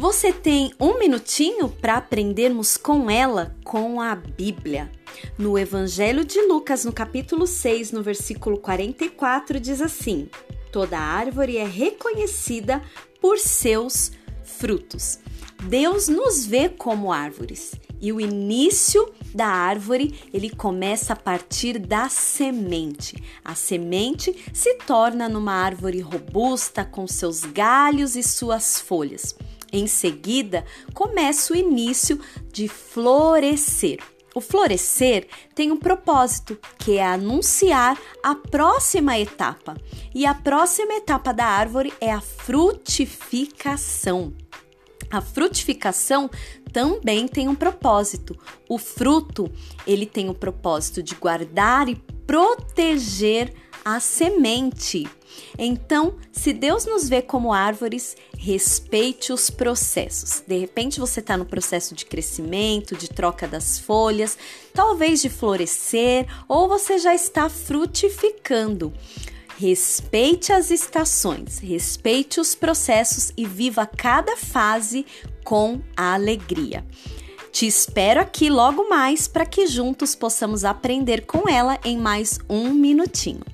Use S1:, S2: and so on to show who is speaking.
S1: Você tem um minutinho para aprendermos com ela, com a Bíblia. No Evangelho de Lucas, no capítulo 6, no versículo 44, diz assim: Toda árvore é reconhecida por seus frutos. Deus nos vê como árvores e o início da árvore ele começa a partir da semente. A semente se torna numa árvore robusta com seus galhos e suas folhas. Em seguida, começa o início de florescer. O florescer tem um propósito, que é anunciar a próxima etapa. E a próxima etapa da árvore é a frutificação. A frutificação também tem um propósito. O fruto, ele tem o propósito de guardar e proteger a semente. Então, se Deus nos vê como árvores, respeite os processos. De repente, você está no processo de crescimento, de troca das folhas, talvez de florescer, ou você já está frutificando. Respeite as estações, respeite os processos e viva cada fase com alegria. Te espero aqui logo mais para que juntos possamos aprender com ela em mais um minutinho.